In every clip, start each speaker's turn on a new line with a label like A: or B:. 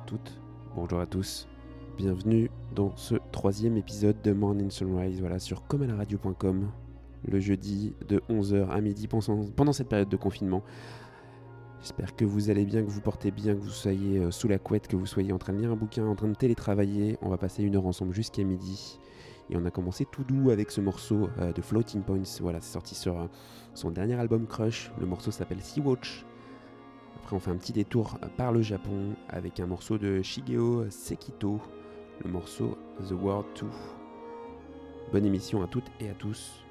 A: Bonjour à toutes, bonjour à tous. Bienvenue dans ce troisième épisode de Morning Sunrise, voilà, sur commenaradio.com, le jeudi de 11h à midi pendant cette période de confinement. J'espère que vous allez bien, que vous portez bien, que vous soyez euh, sous la couette, que vous soyez en train de lire un bouquin, en train de télétravailler. On va passer une heure ensemble jusqu'à midi. Et on a commencé tout doux avec ce morceau euh, de Floating Points. Voilà, c'est sorti sur euh, son dernier album Crush. Le morceau s'appelle Sea Watch. On fait un petit détour par le Japon avec un morceau de Shigeo Sekito. Le morceau The World 2. Bonne émission à toutes et à tous.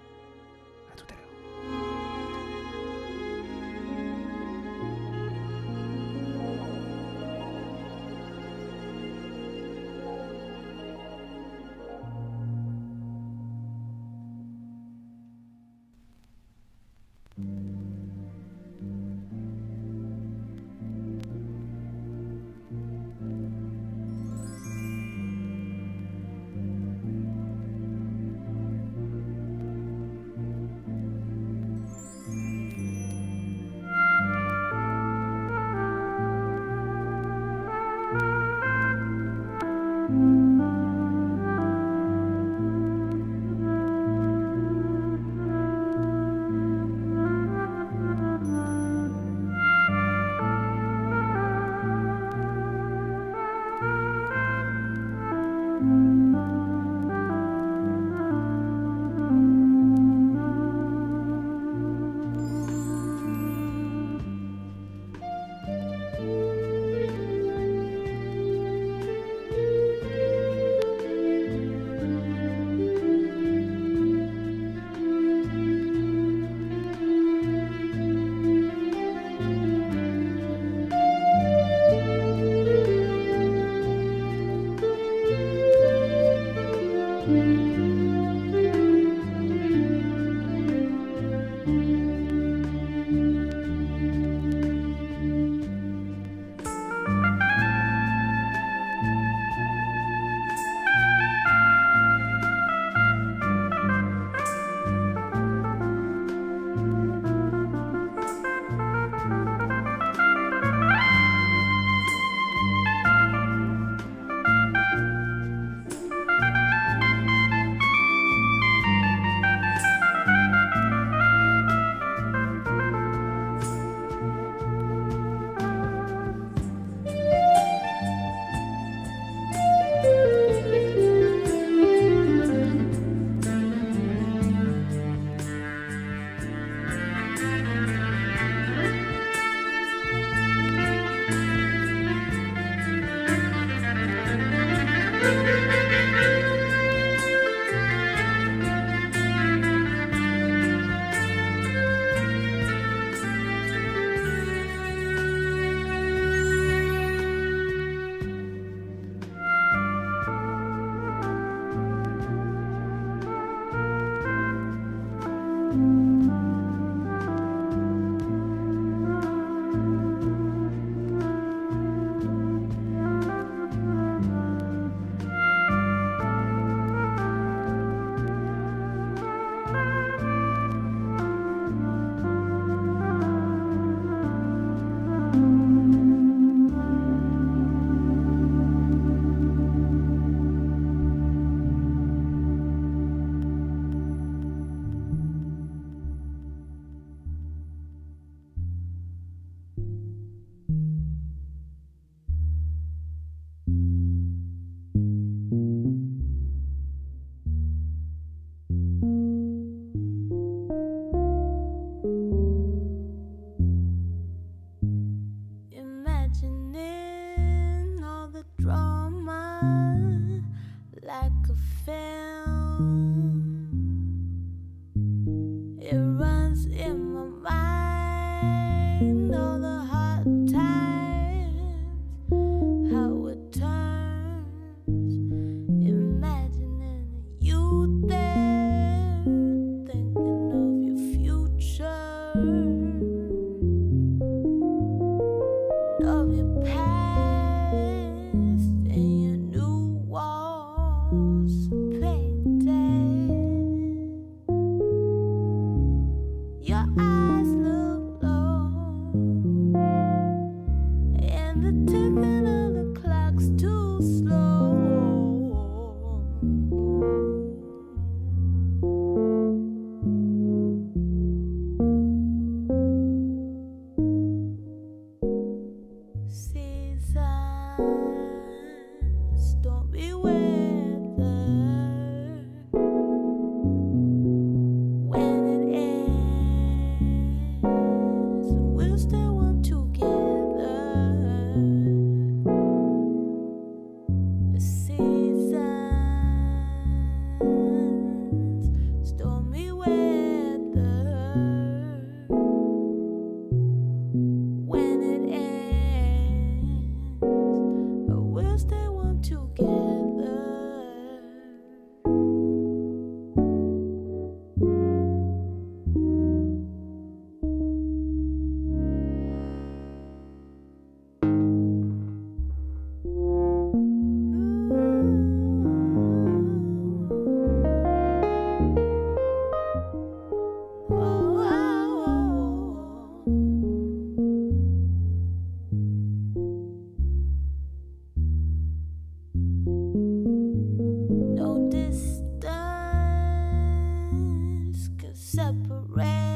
B: red.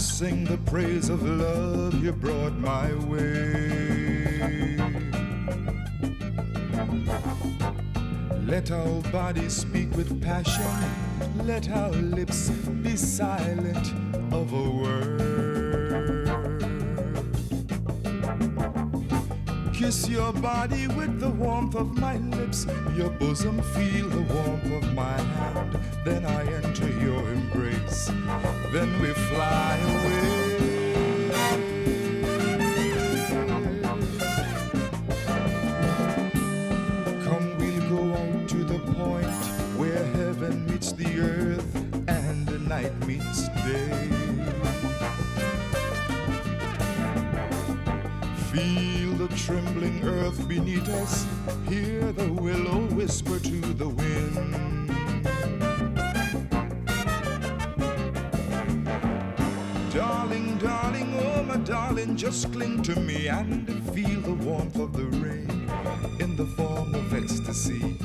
B: Sing the praise of love you brought my way. Let our bodies speak with passion, let our lips be silent of a word. Kiss your body with the warmth of my lips, your bosom feel the warmth of my hand. Then I enter your embrace, then we fly away. Come, we'll go out to the point where heaven meets the earth and the night meets day. Feel the trembling earth beneath us, hear the willow whisper to the wind. Darling, darling, oh my darling, just cling to me and feel the warmth of the rain in the form of ecstasy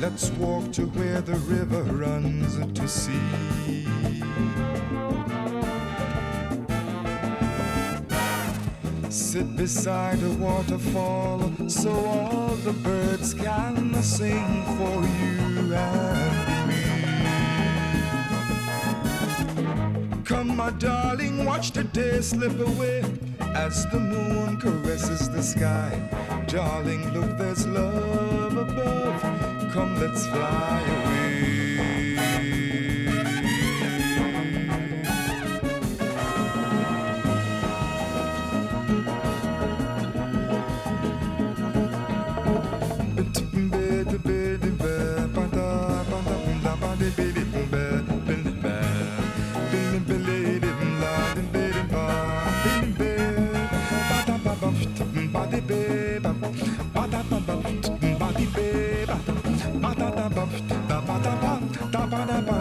B: Let's walk to where the river runs to sea. Sit beside a waterfall so all the birds can sing for you and me. Come, my darling, watch the day slip away as the moon caresses the sky. Darling, look, there's love above. Come, let's fly away.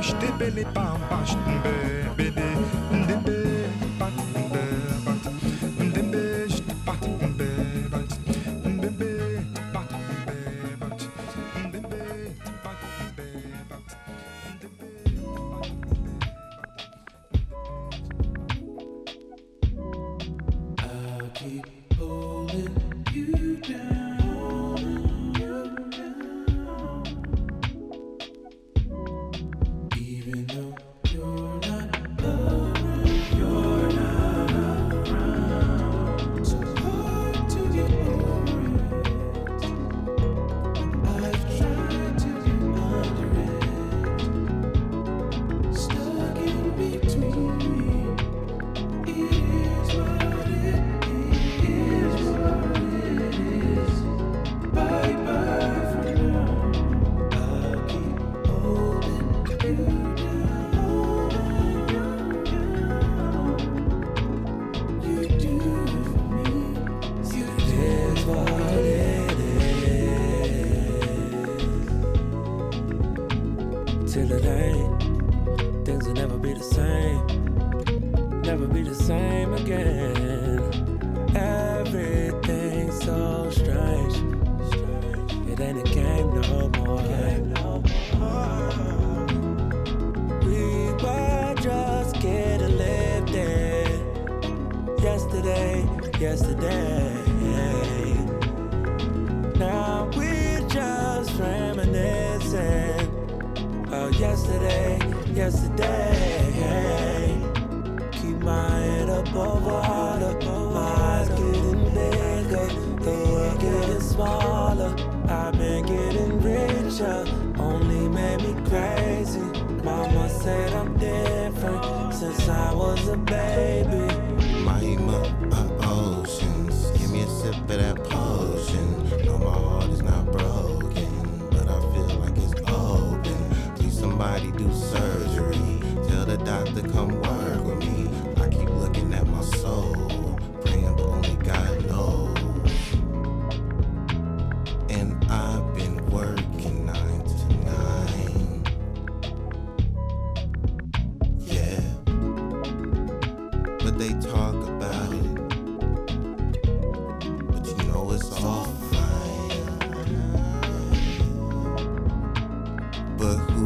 C: I'll
D: But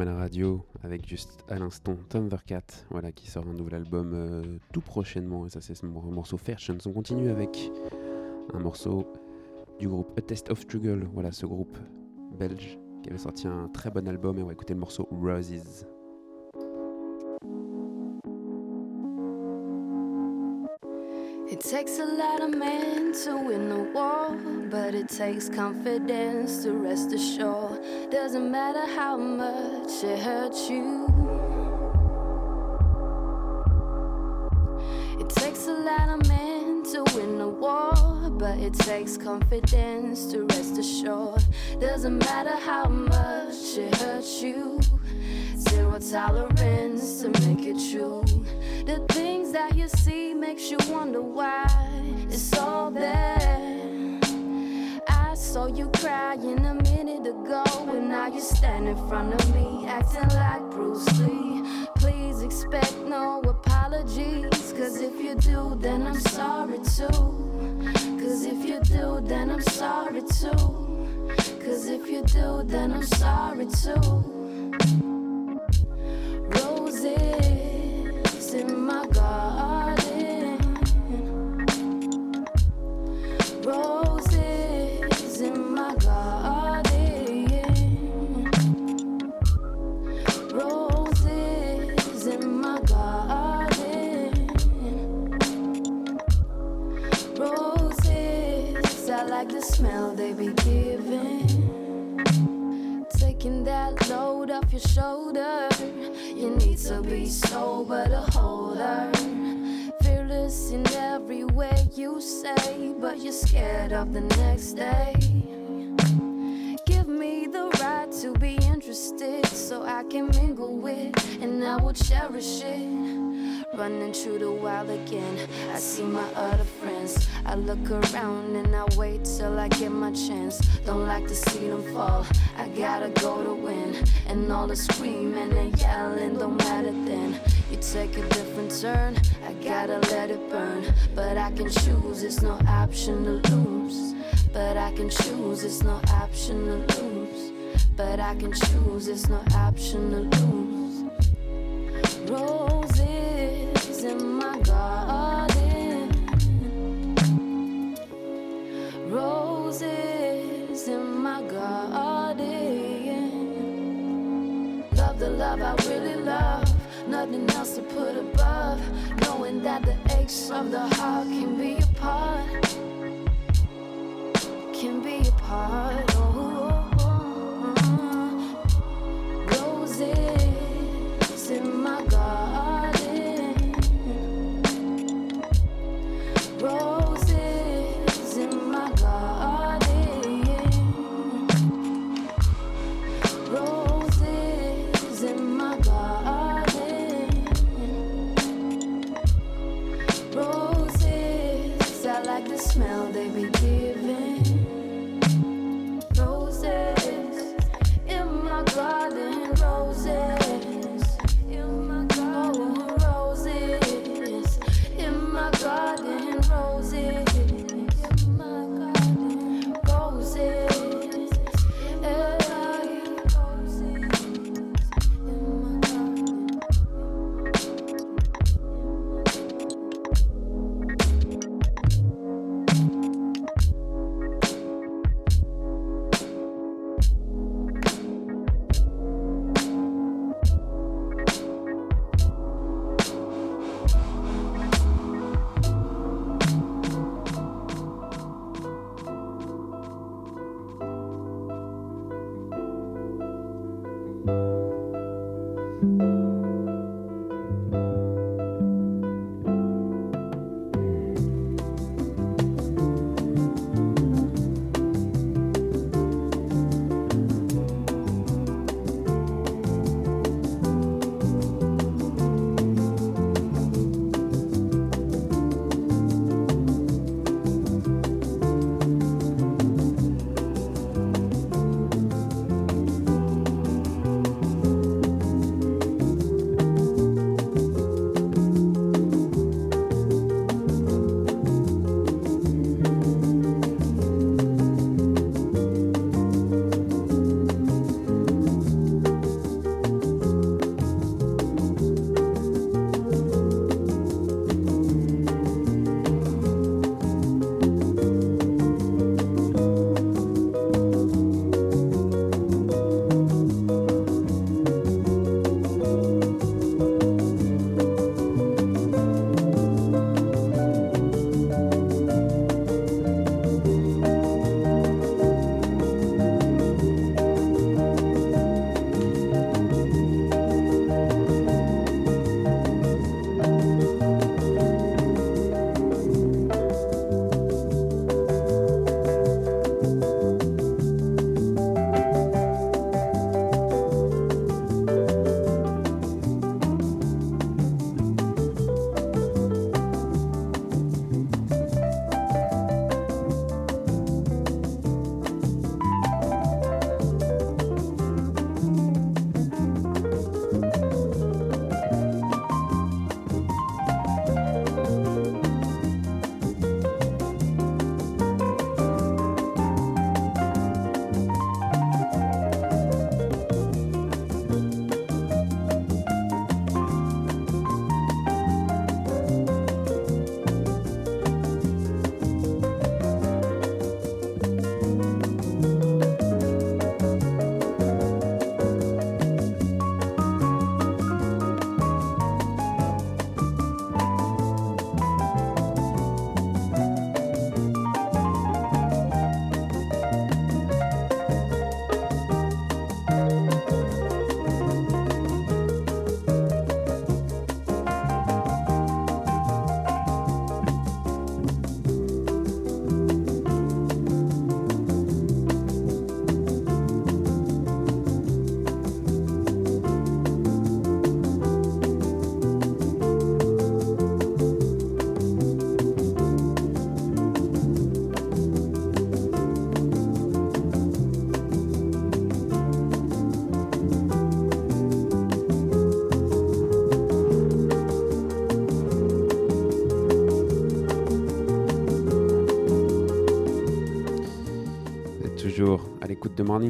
A: La radio, avec juste à l'instant Tom Vercat, voilà, qui sort un nouvel album euh, tout prochainement. Et ça, c'est ce mor- morceau Fashions. On continue avec un morceau du groupe A Test of Struggle. Voilà, ce groupe belge qui avait sorti un très bon album. Et on va écouter le morceau Roses.
E: It takes a lot of men to win a war, but it takes confidence to rest assured. Doesn't matter how much it hurts you. It takes a lot of men to win a war, but it takes confidence to rest assured. Doesn't matter how much it hurts you. Zero tolerance to make it true. The things that you see makes you wonder why it's all there. I saw you crying a minute ago, and now you stand in front of me acting like Bruce Lee. Please expect no apologies, cause if you do, then I'm sorry too. Cause if you do, then I'm sorry too. Cause if you do, then I'm sorry too. Roses in my garden. Roses in my garden. Roses in my garden. Roses, I like the smell they be giving. Taking that load off your shoulder. You need to be sober to hold her. Fearless in every way you say, but you're scared of the next day. Give me the right to be interested so I can mingle with, and I will cherish it. Running through the wild again. I see my other friends. I look around and I wait till I get my chance. Don't like to see them fall. I gotta go to win. And all the screaming and yelling don't matter then. You take a different turn. I gotta let it burn. But I can choose, it's no option to lose. But I can choose, it's no option to lose. But I can choose, it's no option to lose. Nothing else to put above. Knowing that the aches of the heart can be a part. Can be a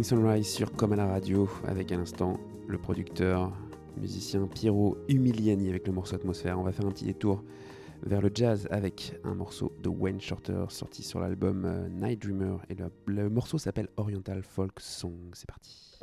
A: Sunrise sur Comme à la radio avec à l'instant le producteur musicien Piero Humiliani avec le morceau Atmosphère. On va faire un petit détour vers le jazz avec un morceau de Wayne Shorter sorti sur l'album euh, Night Dreamer et le, le morceau s'appelle Oriental Folk Song. C'est parti.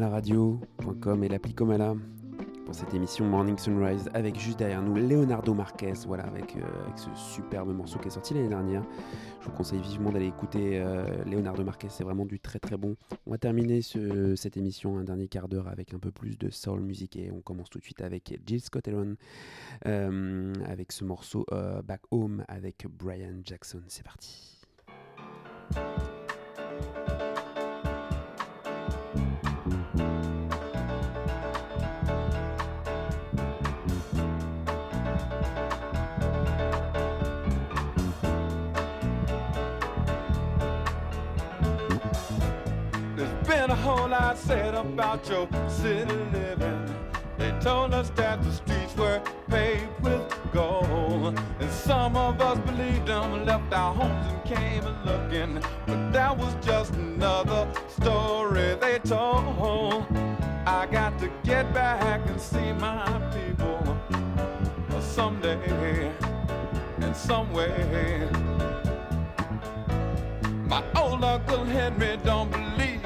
A: Branché sur comalaradio.com et l'appli Comala pour cette émission Morning Sunrise avec juste derrière nous Leonardo Marquez, voilà, avec, euh, avec ce superbe morceau qui est sorti l'année dernière. Je vous conseille vivement d'aller écouter euh, Leonardo Marquez, c'est vraiment du très très bon. On va terminer ce- cette émission, un dernier quart d'heure avec un peu plus de soul music et on commence tout de suite avec Jill Scott Heron euh, avec ce morceau euh, Back Home avec Brian Jackson. C'est parti.
F: Lot said about your city living. They told us that the streets were paved with gold. And some of us believed them, and left our homes and came a looking. But that was just another story they told. I got to get back and see my people someday, and some way. My old Uncle Henry don't believe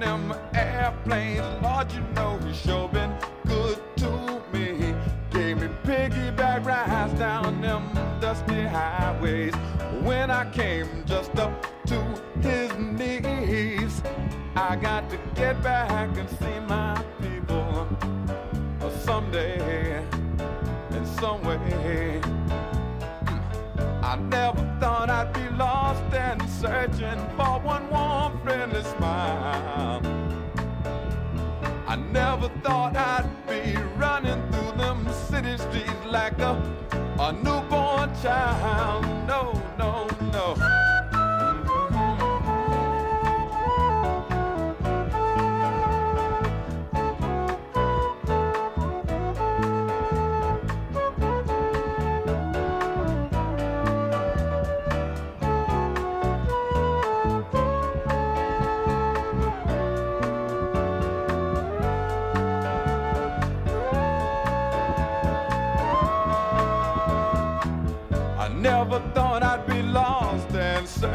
F: them airplanes. Lord, you know he sure been good to me. Gave me piggyback rides down them dusty highways when I came just up to his knees. I got to get back and see my people someday in some way. I never thought I'd be lost and searching for one warm, friendly smile. I never thought I'd be running through them city streets like a, a newborn child. No, no, no.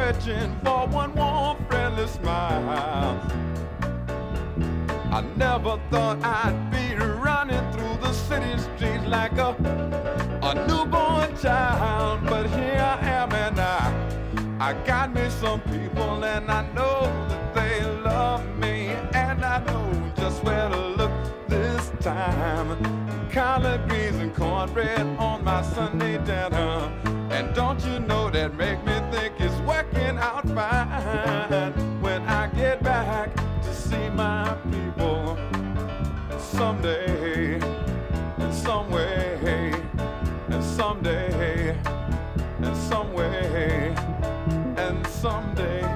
F: searching for one warm, friendly smile. I never thought I'd be running through the city streets like a, a newborn child, but here I am and I, I got me some people and I know that they love me and I know just where to look this time. Collard greens and cornbread on my Sunday dinner, and don't you know that make me think working out fine when I get back to see my people someday and some way and someday and some way
G: and someday.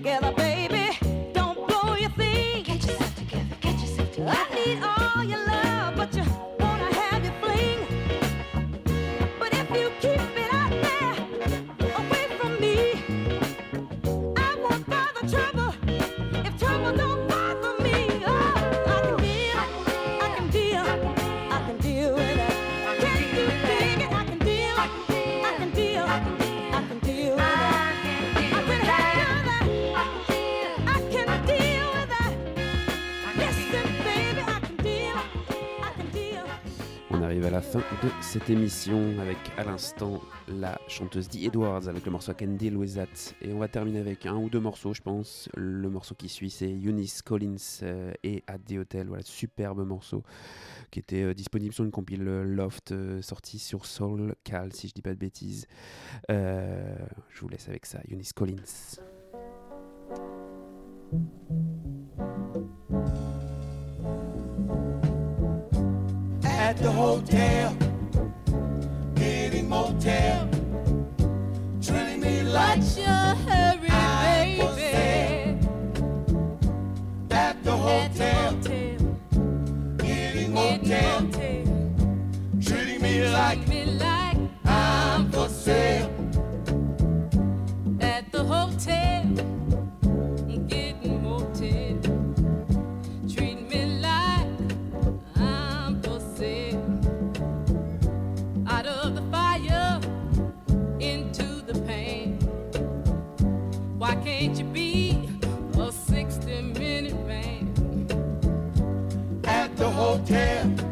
H: together
A: émission avec à l'instant la chanteuse Dee Edwards avec le morceau I Can Deal With That. Et on va terminer avec un ou deux morceaux, je pense. Le morceau qui suit, c'est Eunice Collins euh, et At the Hotel. Voilà, superbe morceau qui était euh, disponible sur une compile euh, Loft sortie sur Soul Cal, si je dis pas de bêtises. je vous laisse avec ça, Eunice Collins.
I: motel, treating me like
H: your hurry,
I: I
H: baby.
I: At the hotel, getting motel, treating me like,
H: me like
I: I'm for sale.
H: At the hotel.
I: hotel.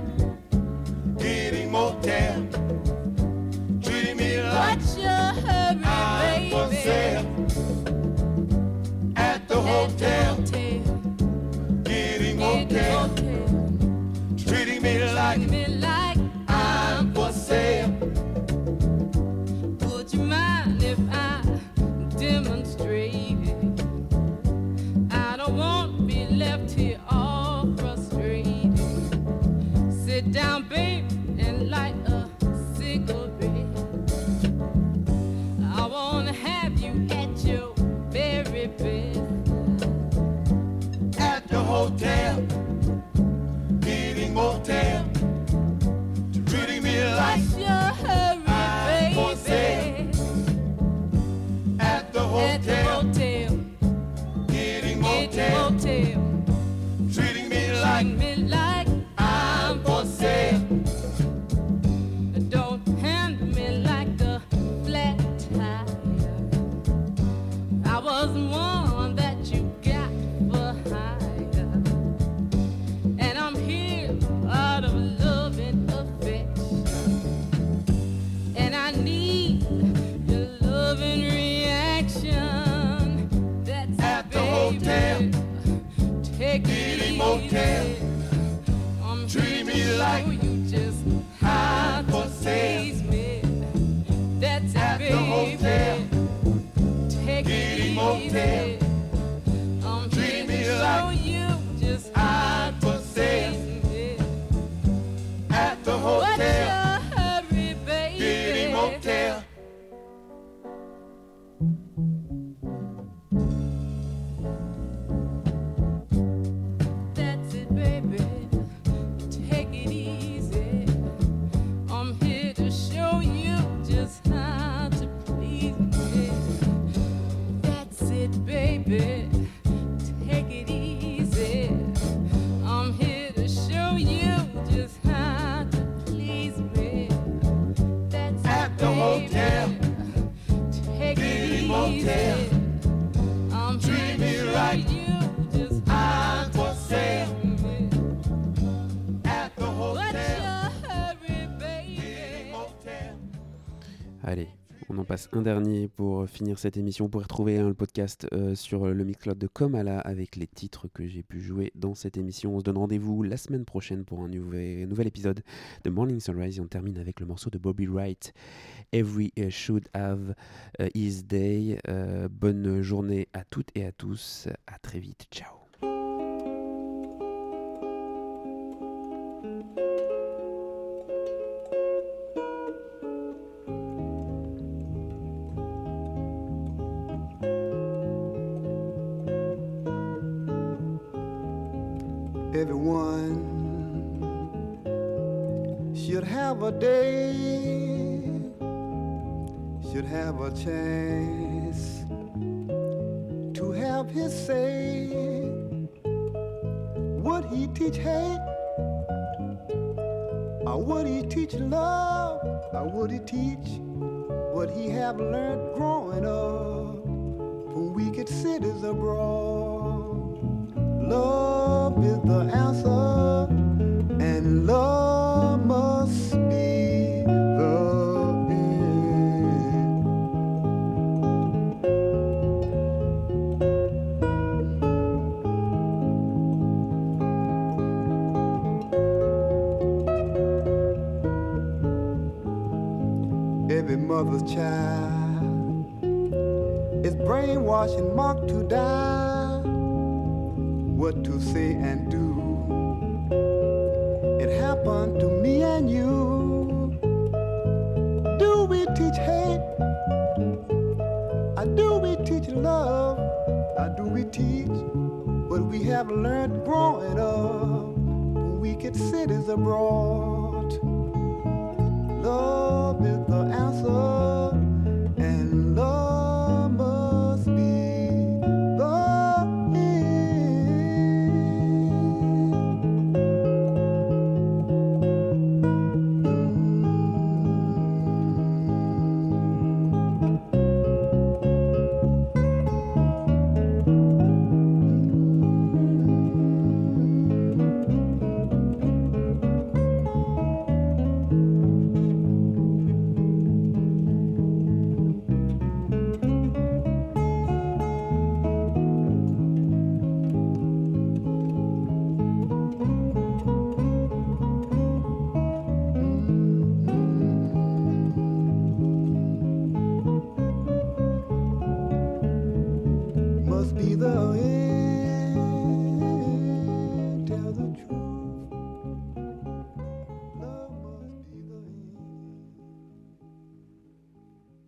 A: Mm-hmm. un dernier pour euh, finir cette émission. Vous pouvez retrouver hein, le podcast euh, sur euh, le Mixcloud de Comala avec les titres que j'ai pu jouer dans cette émission. On se donne rendez-vous la semaine prochaine pour un nouvel, épisode de Morning Sunrise. Et on termine avec le morceau de Bobby Wright, Every Should Have His Day. Bonne journée à toutes et à tous. À très vite. Ciao.
J: Have a day, should have a chance to have his say. Would he teach hate? Or would he teach love? Or would he teach what he have learned growing up from wicked cities abroad? Love is the answer,